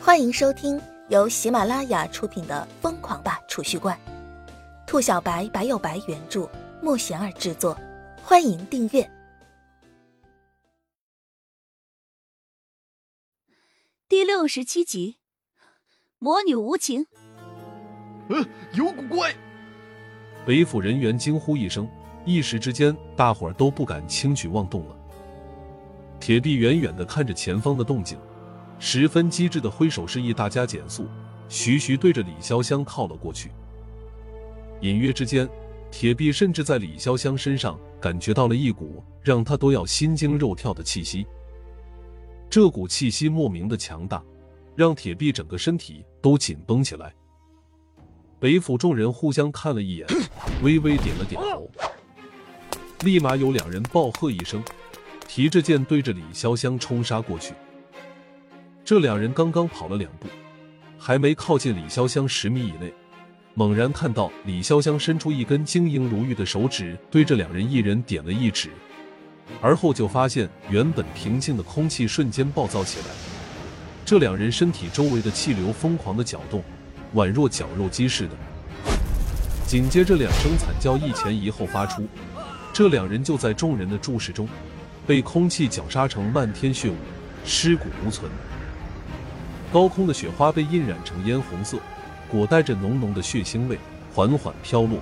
欢迎收听由喜马拉雅出品的《疯狂吧储蓄罐》，兔小白白有白原著，莫贤儿制作。欢迎订阅第六十七集《魔女无情》。呃，有古怪！北府人员惊呼一声，一时之间，大伙儿都不敢轻举妄动了。铁臂远远的看着前方的动静。十分机智的挥手示意大家减速，徐徐对着李潇湘靠了过去。隐约之间，铁臂甚至在李潇湘身上感觉到了一股让他都要心惊肉跳的气息。这股气息莫名的强大，让铁臂整个身体都紧绷起来。北府众人互相看了一眼，微微点了点头，立马有两人暴喝一声，提着剑对着李潇湘冲杀过去。这两人刚刚跑了两步，还没靠近李潇湘十米以内，猛然看到李潇湘伸出一根晶莹如玉的手指，对这两人一人点了一指，而后就发现原本平静的空气瞬间暴躁起来，这两人身体周围的气流疯狂的搅动，宛若绞肉机似的。紧接着两声惨叫一前一后发出，这两人就在众人的注视中，被空气绞杀成漫天血雾，尸骨无存。高空的雪花被印染成嫣红色，裹带着浓浓的血腥味，缓缓飘落。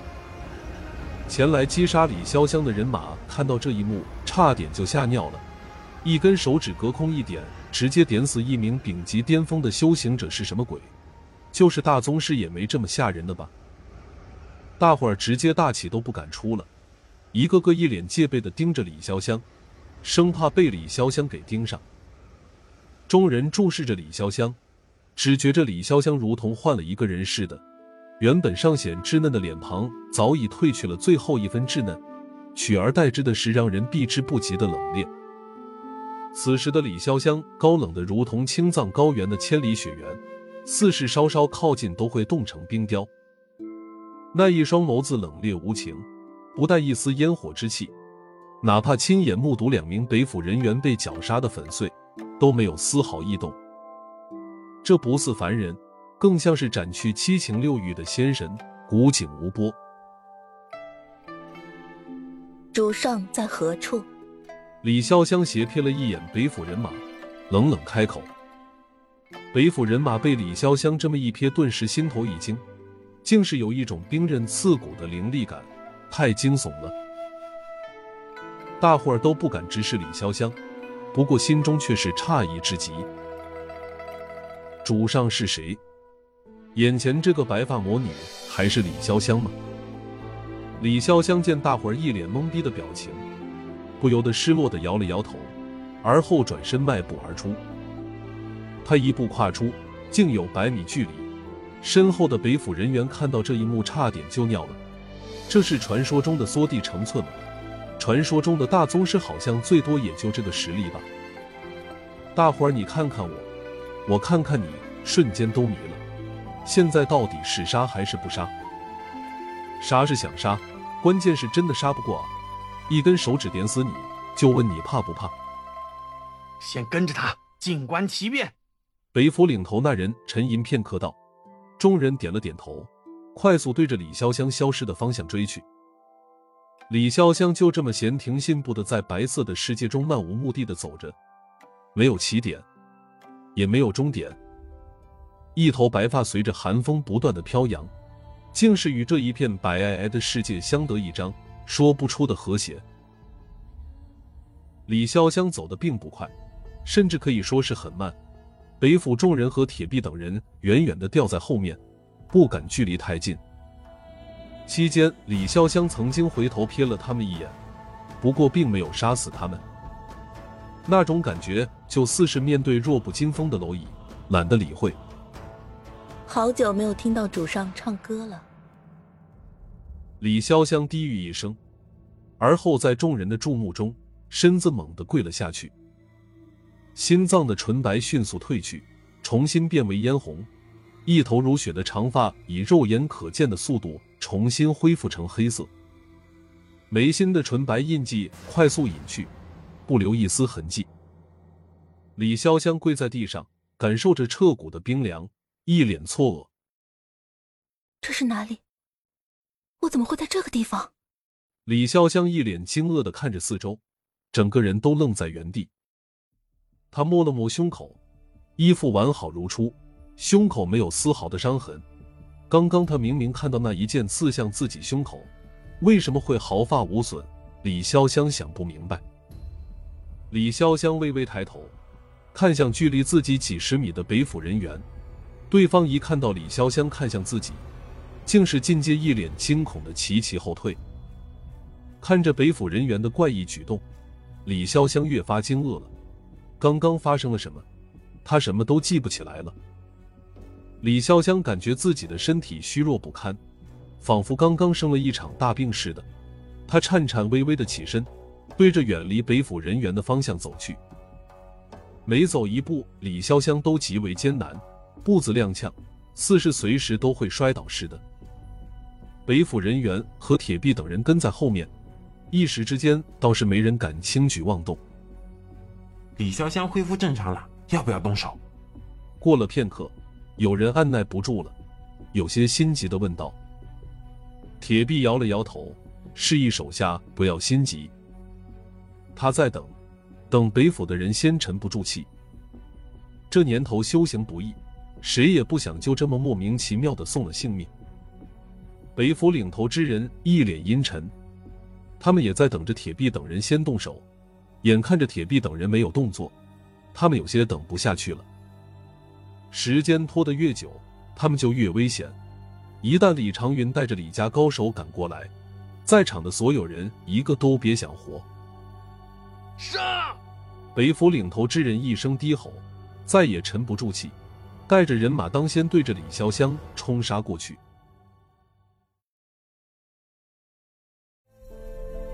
前来击杀李潇湘的人马看到这一幕，差点就吓尿了。一根手指隔空一点，直接点死一名顶级巅峰的修行者是什么鬼？就是大宗师也没这么吓人的吧？大伙儿直接大气都不敢出了，一个个一脸戒备的盯着李潇湘，生怕被李潇湘给盯上。众人注视着李潇湘，只觉着李潇湘如同换了一个人似的。原本尚显稚嫩的脸庞早已褪去了最后一分稚嫩，取而代之的是让人避之不及的冷冽。此时的李潇湘高冷的如同青藏高原的千里雪原，似是稍稍靠近都会冻成冰雕。那一双眸子冷冽无情，不带一丝烟火之气，哪怕亲眼目睹两名北府人员被绞杀的粉碎。都没有丝毫异动，这不似凡人，更像是斩去七情六欲的仙神，古井无波。主上在何处？李潇湘斜瞥了一眼北府人马，冷冷开口。北府人马被李潇湘这么一瞥，顿时心头一惊，竟是有一种冰刃刺骨的凌厉感，太惊悚了。大伙儿都不敢直视李潇湘。不过心中却是诧异之极。主上是谁？眼前这个白发魔女还是李潇湘吗？李潇湘见大伙儿一脸懵逼的表情，不由得失落的摇了摇头，而后转身迈步而出。他一步跨出，竟有百米距离。身后的北府人员看到这一幕，差点就尿了。这是传说中的缩地成寸吗？传说中的大宗师好像最多也就这个实力吧。大伙儿，你看看我，我看看你，瞬间都迷了。现在到底是杀还是不杀？杀是想杀，关键是真的杀不过啊！一根手指点死你，就问你怕不怕？先跟着他，静观其变。北府领头那人沉吟片刻道。众人点了点头，快速对着李潇湘消失的方向追去。李潇湘就这么闲庭信步的在白色的世界中漫无目的的走着，没有起点，也没有终点。一头白发随着寒风不断的飘扬，竟是与这一片白皑皑的世界相得益彰，说不出的和谐。李潇湘走的并不快，甚至可以说是很慢。北府众人和铁臂等人远远的掉在后面，不敢距离太近。期间，李潇湘曾经回头瞥了他们一眼，不过并没有杀死他们。那种感觉就似是面对弱不禁风的蝼蚁，懒得理会。好久没有听到主上唱歌了。李潇湘低语一声，而后在众人的注目中，身子猛地跪了下去。心脏的纯白迅速褪去，重新变为嫣红。一头如雪的长发以肉眼可见的速度重新恢复成黑色，眉心的纯白印记快速隐去，不留一丝痕迹。李潇湘跪在地上，感受着彻骨的冰凉，一脸错愕。这是哪里？我怎么会在这个地方？李潇湘一脸惊愕的看着四周，整个人都愣在原地。他摸了摸胸口，衣服完好如初，胸口没有丝毫的伤痕。刚刚他明明看到那一剑刺向自己胸口，为什么会毫发无损？李潇湘想不明白。李潇湘微微抬头，看向距离自己几十米的北府人员，对方一看到李潇湘看向自己，竟是进阶一脸惊恐的齐齐后退。看着北府人员的怪异举动，李潇湘越发惊愕了。刚刚发生了什么？他什么都记不起来了。李潇湘感觉自己的身体虚弱不堪，仿佛刚刚生了一场大病似的。他颤颤巍巍的起身，对着远离北府人员的方向走去。每走一步，李潇湘都极为艰难，步子踉跄，似是随时都会摔倒似的。北府人员和铁臂等人跟在后面，一时之间倒是没人敢轻举妄动。李潇湘恢复正常了，要不要动手？过了片刻，有人按耐不住了，有些心急的问道。铁臂摇了摇头，示意手下不要心急。他在等，等北府的人先沉不住气。这年头修行不易，谁也不想就这么莫名其妙的送了性命。北府领头之人一脸阴沉，他们也在等着铁臂等人先动手。眼看着铁臂等人没有动作，他们有些等不下去了。时间拖得越久，他们就越危险。一旦李长云带着李家高手赶过来，在场的所有人一个都别想活。杀！北府领头之人一声低吼，再也沉不住气，带着人马当先对着李潇湘冲杀过去。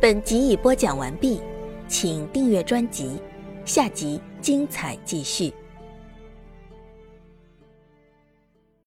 本集已播讲完毕。请订阅专辑，下集精彩继续。